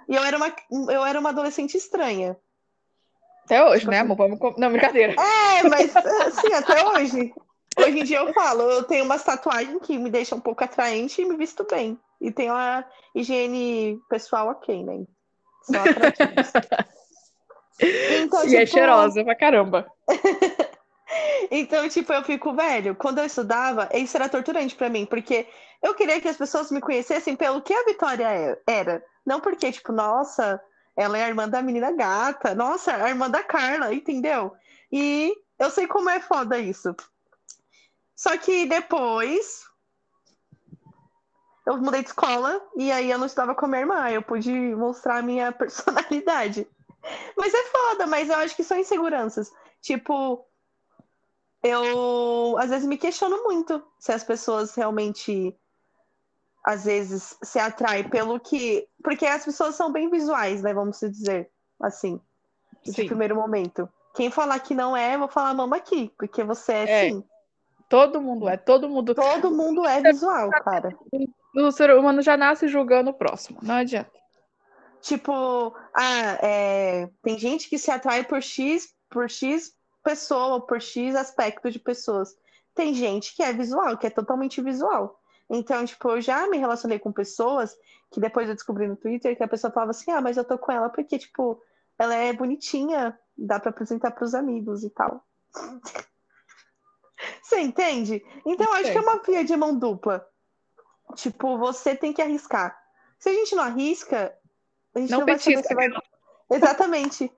E eu era uma, eu era uma adolescente estranha. Até hoje, né, amor? Vamos... Não, brincadeira. É, mas assim, até hoje. Hoje em dia eu falo, eu tenho uma tatuagem que me deixa um pouco atraente e me visto bem. E tenho a higiene pessoal ok, né? São atrativos. então, e tipo... é cheirosa pra caramba. então, tipo, eu fico, velho, quando eu estudava, isso era torturante para mim, porque eu queria que as pessoas me conhecessem pelo que a Vitória é, era. Não porque, tipo, nossa, ela é a irmã da menina gata, nossa, a irmã da Carla, entendeu? E eu sei como é foda isso. Só que depois eu mudei de escola e aí eu não estava com a minha irmã, eu pude mostrar a minha personalidade. Mas é foda, mas eu acho que são inseguranças. Tipo, eu às vezes me questiono muito se as pessoas realmente às vezes se atrai pelo que. Porque as pessoas são bem visuais, né? Vamos dizer assim. Sim. primeiro momento. Quem falar que não é, eu vou falar mama aqui, porque você é, é sim. Todo mundo é, todo mundo. Todo mundo é visual, cara. O ser humano já nasce julgando o próximo, não adianta. Tipo, ah, é... tem gente que se atrai por X, por X pessoa, por X aspecto de pessoas. Tem gente que é visual, que é totalmente visual. Então, tipo, eu já me relacionei com pessoas que depois eu descobri no Twitter que a pessoa falava assim: ah, mas eu tô com ela porque, tipo, ela é bonitinha, dá para apresentar para os amigos e tal. Você entende? Então, acho que é uma via de mão dupla. Tipo, você tem que arriscar. Se a gente não arrisca, a gente não, não vai saber se vai. Exatamente.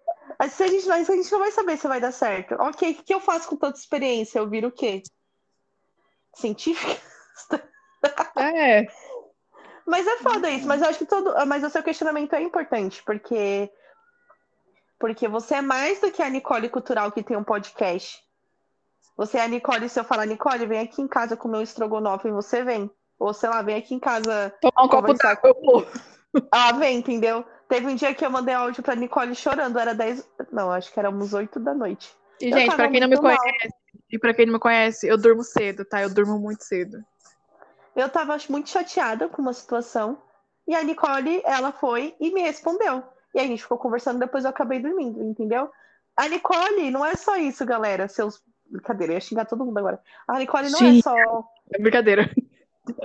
Se a, gente não, a gente não vai saber se vai dar certo. Ok, o que eu faço com tanta experiência? Eu viro o quê? Científica? É. Mas é foda isso, mas eu acho que todo. Mas o seu questionamento é importante, porque. Porque você é mais do que a Nicole Cultural que tem um podcast. Você é a Nicole, se eu falar, Nicole, vem aqui em casa comer um estrogonofe e você vem. Ou sei lá, vem aqui em casa. Tomar um copo d'água, vou. Ah, vem, entendeu? Teve um dia que eu mandei áudio pra Nicole chorando, era 10. Não, acho que éramos 8 da noite. E, Eu gente, pra quem não me mal. conhece, e pra quem não me conhece, eu durmo cedo, tá? Eu durmo muito cedo. Eu tava muito chateada com uma situação. E a Nicole, ela foi e me respondeu. E aí a gente ficou conversando, depois eu acabei dormindo, entendeu? A Nicole não é só isso, galera. Seus. Brincadeira, eu ia xingar todo mundo agora. A Nicole não Sim. é só. É brincadeira.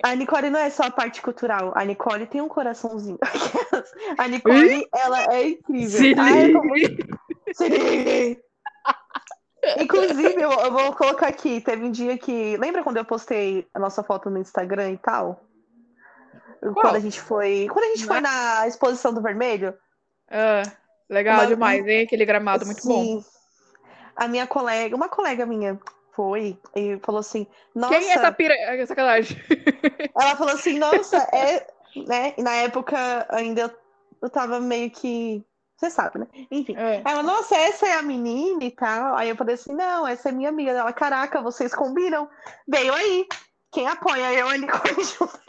A Nicole não é só a parte cultural. A Nicole tem um coraçãozinho. A Nicole, ela é incrível. Se Ai, liga. Inclusive, eu, eu vou colocar aqui. Teve um dia que. Lembra quando eu postei a nossa foto no Instagram e tal? Quando a gente foi. Quando a gente foi na exposição do vermelho? Ah, legal Uma- demais, hein? Aquele gramado muito bom. Sim. A minha colega, uma colega minha foi e falou assim: Nossa. Quem é essa pira... É sacanagem. Ela falou assim, nossa, é. Né? E na época ainda eu, tava meio que. Você sabe, né? Enfim. É. Ela, nossa, essa é a menina e tal. Aí eu falei assim, não, essa é minha amiga. Ela, caraca, vocês combinam. Veio aí. Quem apoia eu Nicole junto.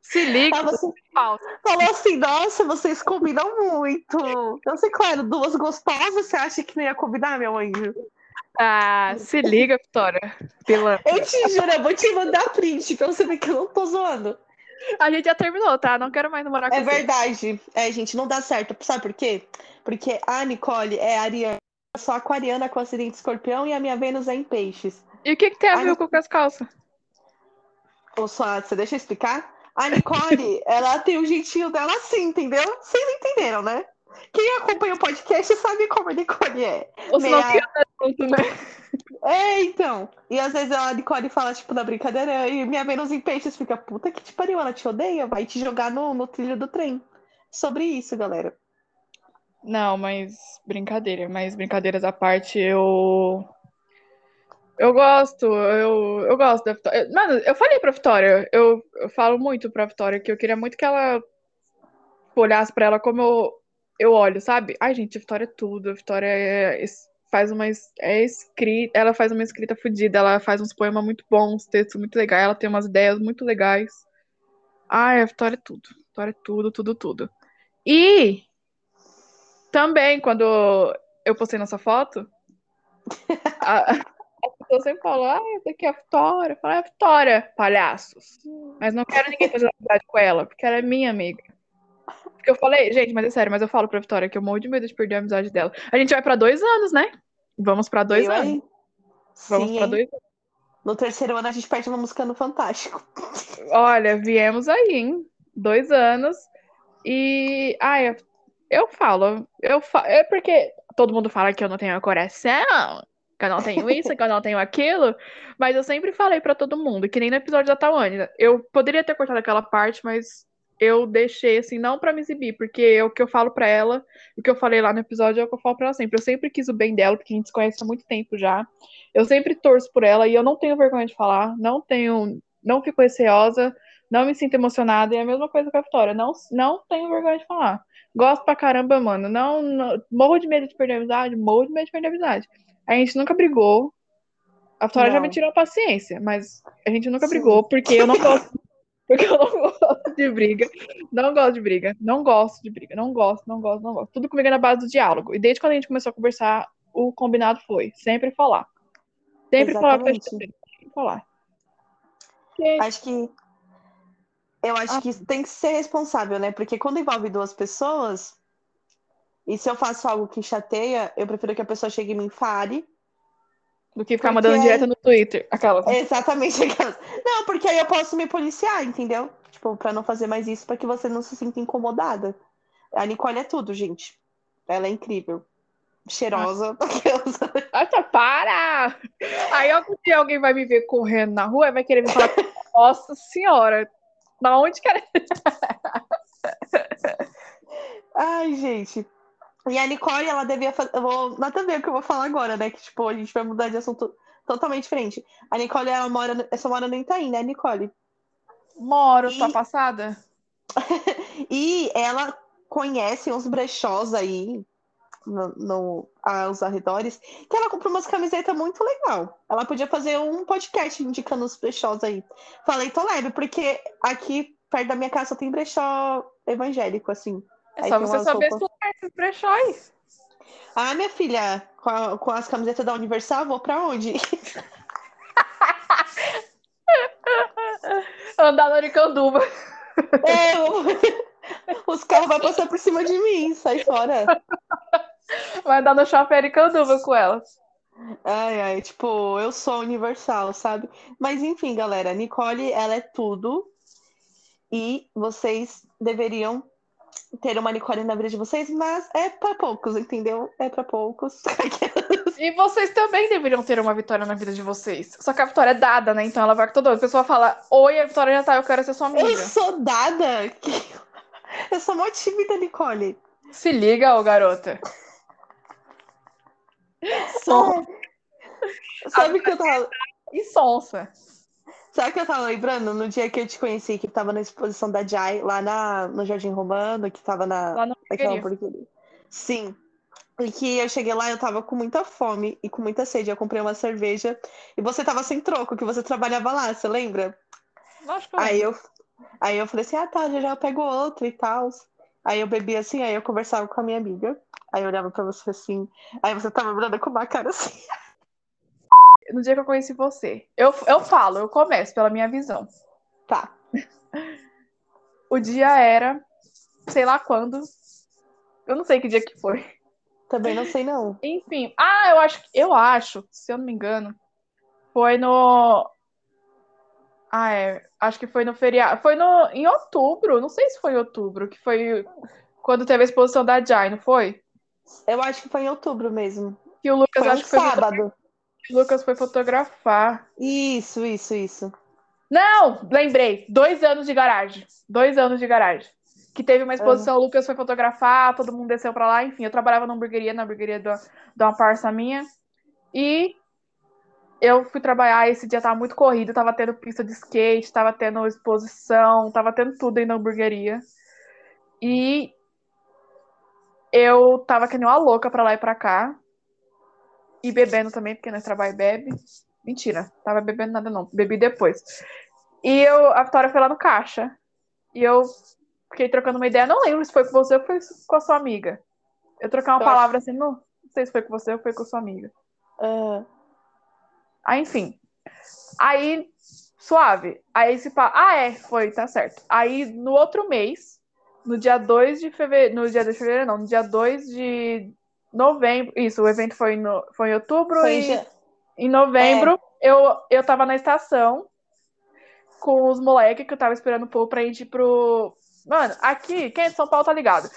Se liga, Ela assim, falou assim, nossa, vocês combinam muito. Eu sei, claro, duas gostosas, você acha que não ia combinar, meu anjo? Ah, se liga, Vitória. Pela... Eu te juro, eu vou te mandar print pra você ver que eu não tô zoando. A gente já terminou, tá? Não quero mais namorar com É você. verdade. É, gente, não dá certo. Sabe por quê? Porque a Nicole é ariana, sou aquariana com acidente escorpião e a minha Vênus é em peixes. E o que, que tem a ver com as calças? Ô, só, você deixa eu explicar? A Nicole, ela tem o jeitinho dela assim, entendeu? Vocês entenderam, né? Quem acompanha o podcast sabe como a Nicole é. Ou se não junto, né? É, então. E às vezes a Nicole fala, tipo, na brincadeira, e minha Vênus em peixes fica, puta que te pariu, ela te odeia, vai te jogar no, no trilho do trem. Sobre isso, galera. Não, mas brincadeira, mas brincadeiras à parte, eu. Eu gosto, eu, eu gosto da Vitória. Mano, eu falei pra Vitória, eu, eu falo muito pra Vitória que eu queria muito que ela olhasse pra ela como eu, eu olho, sabe? Ai, gente, a Vitória é tudo. A Vitória é, faz uma é escrita, ela faz uma escrita fodida, ela faz uns poemas muito bons, textos muito legais, ela tem umas ideias muito legais. Ai, a Vitória é tudo. A Vitória é tudo, tudo, tudo. E também, quando eu postei nossa foto, a, as pessoas sempre falam, ah, essa aqui é a Vitória. Eu falo, é a Vitória, palhaços. Mas não quero ninguém fazer amizade com ela, porque ela é minha amiga. Porque eu falei, gente, mas é sério, mas eu falo pra Vitória que eu morro de medo de perder a amizade dela. A gente vai pra dois anos, né? Vamos pra dois Eu, anos. hein? Vamos Sim, pra hein? dois anos. No terceiro ano a gente perde uma música no Fantástico. Olha, viemos aí, hein? Dois anos. E, ai, eu falo, eu fa... é porque todo mundo fala que eu não tenho coração, que eu não tenho isso, que eu não tenho aquilo, mas eu sempre falei pra todo mundo, que nem no episódio da Tawane, eu poderia ter cortado aquela parte, mas eu deixei assim, não pra me exibir, porque é o que eu falo pra ela, o que eu falei lá no episódio é o que eu falo pra ela sempre. Eu sempre quis o bem dela, porque a gente se conhece há muito tempo já. Eu sempre torço por ela e eu não tenho vergonha de falar, não tenho, não fico receosa. Não me sinto emocionada, e é a mesma coisa com a Vitória. Não, não tenho vergonha de falar. Gosto pra caramba, mano. Não, não- morro de medo de perder a amizade, morro de medo de perder a amizade. A gente nunca brigou. A Vitória já Não. me tirou a paciência, mas a gente nunca Sim. brigou, porque eu não gosto. Porque eu não gosto de briga. Não gosto de briga. Não gosto de briga. Não gosto, não gosto, não gosto. Tudo comigo é na base do diálogo. E desde quando a gente começou a conversar, o combinado foi sempre falar. Sempre falar pra gente. Exatamente. Sempre falar. Acho que. Eu acho Ah. que tem que ser responsável, né? Porque quando envolve duas pessoas, e se eu faço algo que chateia, eu prefiro que a pessoa chegue e me fale. Do que ficar Porque mandando direto no Twitter. Aquela. É exatamente aquelas. Não, porque aí eu posso me policiar, entendeu? Tipo, pra não fazer mais isso, pra que você não se sinta incomodada. A Nicole é tudo, gente. Ela é incrível. Cheirosa. Ah, tá, para! Aí algum dia alguém vai me ver correndo na rua e vai querer me falar, nossa senhora, da onde que era? Ai, gente. E a Nicole, ela devia fazer. Eu vou... Nada a ver o que eu vou falar agora, né? Que, tipo, a gente vai mudar de assunto totalmente diferente. A Nicole, ela mora, no... ela mora no Itaim, né, Nicole? Moro, E- tua passada? e ela conhece uns brechós aí no, no, aos arredores, que ela comprou umas camisetas muito legal. Ela podia fazer um podcast indicando os brechós aí. Falei, tô leve, porque aqui perto da minha casa tem brechó evangélico, assim. É só você saber roupas... esses brechóis. Ah, minha filha, com, a, com as camisetas da Universal, vou pra onde? Andar no Aricanduva. É, eu... os carros vão passar por cima de mim, sai fora. Vai andar no shopping Aricanduva com elas. Ai, ai, tipo, eu sou universal, sabe? Mas enfim, galera, Nicole, ela é tudo. E vocês deveriam ter uma Nicole na vida de vocês, mas é para poucos, entendeu? É para poucos. e vocês também deveriam ter uma vitória na vida de vocês. Só que a vitória é dada, né? Então ela vai com todo mundo. A pessoa fala: Oi, a vitória já tá, eu quero ser sua amiga. Eu sou dada? Eu sou muito tímida, Nicole. Se liga, ô garota. Sabe, Sabe que eu tava. E sonsa. Sabe o que eu tava lembrando? No dia que eu te conheci, que tava na exposição da Jai, lá na, no Jardim Romano, que tava na, lá naquela porqueria. Sim. E que eu cheguei lá, eu tava com muita fome e com muita sede. Eu comprei uma cerveja e você tava sem troco, que você trabalhava lá, você lembra? Lógico. Aí eu, aí eu falei assim, ah tá, já já pego outro e tal. Aí eu bebi assim, aí eu conversava com a minha amiga. Aí eu olhava pra você assim. Aí você tava olhando com uma cara assim. no dia que eu conheci você. Eu, eu falo, eu começo pela minha visão. Tá. O dia era, sei lá quando. Eu não sei que dia que foi. Também não sei, não. Enfim. Ah, eu acho, eu acho, se eu não me engano, foi no. Ah, é. Acho que foi no feriado. Foi no, em outubro. Não sei se foi em outubro, que foi quando teve a exposição da Jai, não foi? Eu acho que foi em outubro mesmo. Que o Lucas foi acho um que foi sábado. O Lucas foi fotografar. Isso, isso, isso. Não, lembrei. Dois anos de garagem. Dois anos de garagem. Que teve uma exposição, uhum. o Lucas foi fotografar, todo mundo desceu pra lá. Enfim, eu trabalhava numa hamburgueria, na hamburgueria de uma parça minha. E eu fui trabalhar, esse dia tava muito corrido, tava tendo pista de skate, tava tendo exposição, tava tendo tudo aí na hamburgueria. E eu tava que nem uma louca pra lá e pra cá. E bebendo também, porque nós trabalhamos e bebe. Mentira, tava bebendo nada não, bebi depois. E eu, a Vitória foi lá no caixa. E eu fiquei trocando uma ideia, não lembro se foi com você ou foi com a sua amiga. Eu trocar uma palavra assim, não, não sei se foi com você ou foi com a sua amiga. Uh... Aí, enfim. Aí, suave. Aí se pa... Ah, é, foi, tá certo. Aí, no outro mês, no dia 2 de fevereiro. No dia de fevereiro, não, no dia 2 de novembro. Isso, o evento foi, no, foi em outubro foi e em novembro é. eu, eu tava na estação com os moleques que eu tava esperando o povo pra ir pro. Mano, aqui, quem é de São Paulo tá ligado.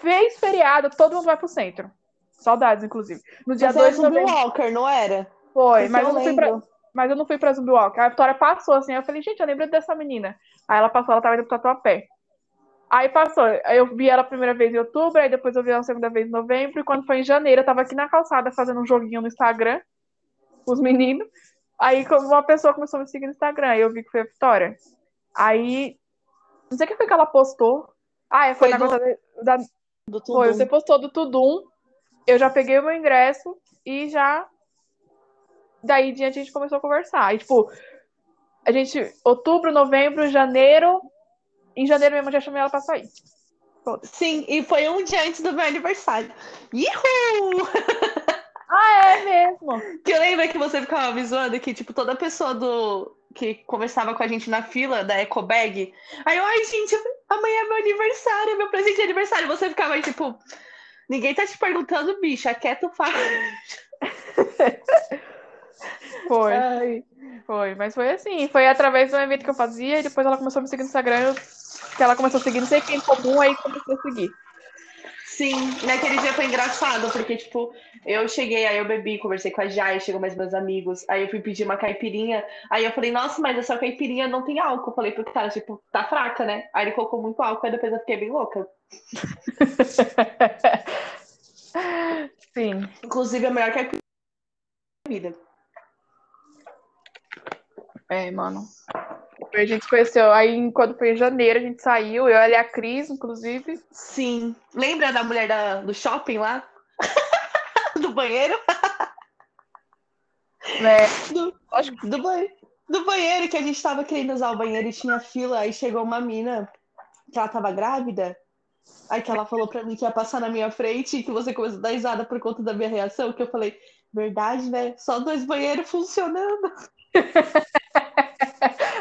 Fez feriado, todo mundo vai pro centro. Saudades, inclusive. No dia 2 de novembro. Walker, não era? Foi, mas eu, eu não fui pra. Mas eu não fui pra Zumbi Walker. A Vitória passou assim, eu falei, gente, eu lembro dessa menina. Aí ela passou, ela tava indo pro Tatuapé. Aí passou, aí eu vi ela a primeira vez em outubro, aí depois eu vi ela a segunda vez em novembro, e quando foi em janeiro, eu tava aqui na calçada fazendo um joguinho no Instagram, com os meninos. Aí uma pessoa começou a me seguir no Instagram, aí eu vi que foi a Vitória. Aí, não sei o que foi que ela postou. Ah, é, foi, foi na conta da. Do Tudum. Foi, você postou do Tudum, eu já peguei o meu ingresso e já. Daí diante a gente começou a conversar. E, tipo, a gente, outubro, novembro, janeiro, em janeiro mesmo eu já chamei ela pra sair. Sim, e foi um dia antes do meu aniversário. Ihu! Ah, é mesmo? Que eu lembro que você ficava me zoando que, tipo, toda pessoa do que conversava com a gente na fila da Ecobag. Aí eu, ai, gente, amanhã é meu aniversário, meu presente de aniversário. Você ficava aí, tipo, ninguém tá te perguntando, bicha, quieto faz. Foi. Ai. Foi, mas foi assim. Foi através do evento que eu fazia e depois ela começou a me seguir no Instagram. Que ela começou a seguir, não sei quem comum, aí começou a seguir. Sim, naquele dia foi engraçado, porque, tipo, eu cheguei, aí eu bebi, conversei com a Jai, chegou mais meus amigos, aí eu fui pedir uma caipirinha, aí eu falei, nossa, mas essa caipirinha não tem álcool. Eu falei pro cara, tipo, tá fraca, né? Aí ele colocou muito álcool, aí depois eu fiquei bem louca. Sim. Inclusive, a melhor caipirinha da vida. É, mano. A gente conheceu aí quando foi em janeiro, a gente saiu, eu e a Cris, inclusive. Sim. Lembra da mulher da, do shopping lá? do banheiro? É. Do, do, ba- do banheiro, que a gente tava querendo usar o banheiro e tinha fila, aí chegou uma mina que ela tava grávida. Aí que ela falou pra mim que ia passar na minha frente e que você começou a dar risada por conta da minha reação, que eu falei, verdade, né? Só dois banheiros funcionando.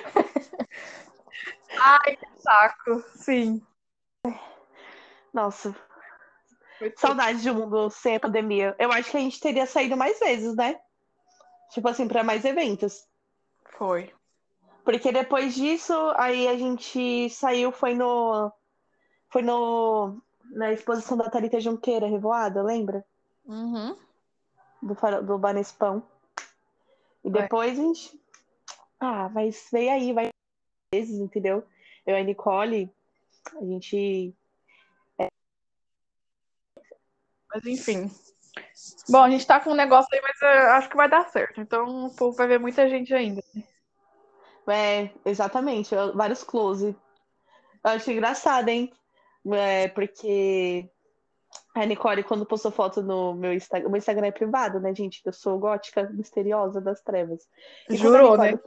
Ai, que saco. Sim. Nossa, saudade de um mundo sem a pandemia. Eu acho que a gente teria saído mais vezes, né? Tipo assim, pra mais eventos. Foi. Porque depois disso, aí a gente saiu, foi no. Foi no. Na exposição da Thalita Junqueira, Revoada, lembra? Uhum. Do, do Banespão. E depois a gente. Ah, mas veio aí, vai vezes, entendeu? Eu e a Nicole, a gente. Mas enfim. Bom, a gente tá com um negócio aí, mas eu acho que vai dar certo. Então o povo vai ver muita gente ainda. É, exatamente, vários close. Eu acho engraçado, hein? É, porque a Nicole, quando postou foto no meu Instagram, o meu Instagram é privado, né, gente? Eu sou gótica misteriosa das trevas. E Jurou, né?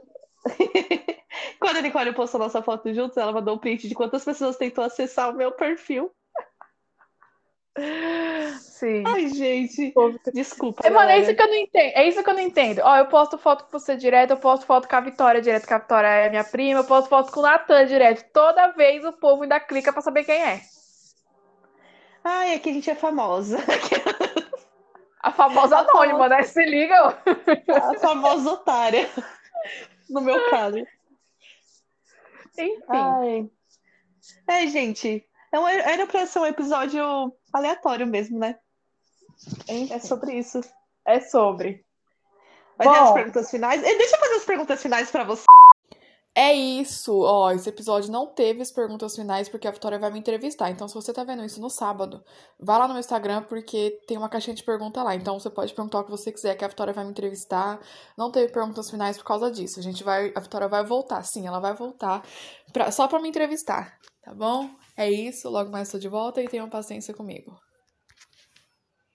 Quando a Nicole postou nossa foto juntos, ela mandou um print de quantas pessoas tentou acessar o meu perfil. Sim. Ai, gente, desculpa. É, Mano, é isso que eu não entendo. É isso que eu não entendo. Ó, eu posto foto com você direto, eu posto foto com a Vitória direto, que a Vitória é minha prima, eu posto foto com o Natan direto. Toda vez o povo ainda clica pra saber quem é. Ai, é que a gente é famosa. A famosa anônima, né? Se liga. A famosa otária. No meu caso. Enfim. Ai. É, gente. É Era pra ser um episódio aleatório mesmo, né? É sobre isso. É sobre. Vai ter as Bom. perguntas finais. E deixa eu fazer as perguntas finais pra você. É isso, ó, esse episódio não teve as perguntas finais porque a Vitória vai me entrevistar. Então, se você tá vendo isso no sábado, vá lá no meu Instagram porque tem uma caixinha de pergunta lá. Então, você pode perguntar o que você quiser que a Vitória vai me entrevistar. Não teve perguntas finais por causa disso. A gente vai, a Vitória vai voltar, sim, ela vai voltar pra, só pra me entrevistar, tá bom? É isso, logo mais tô de volta e tenham paciência comigo.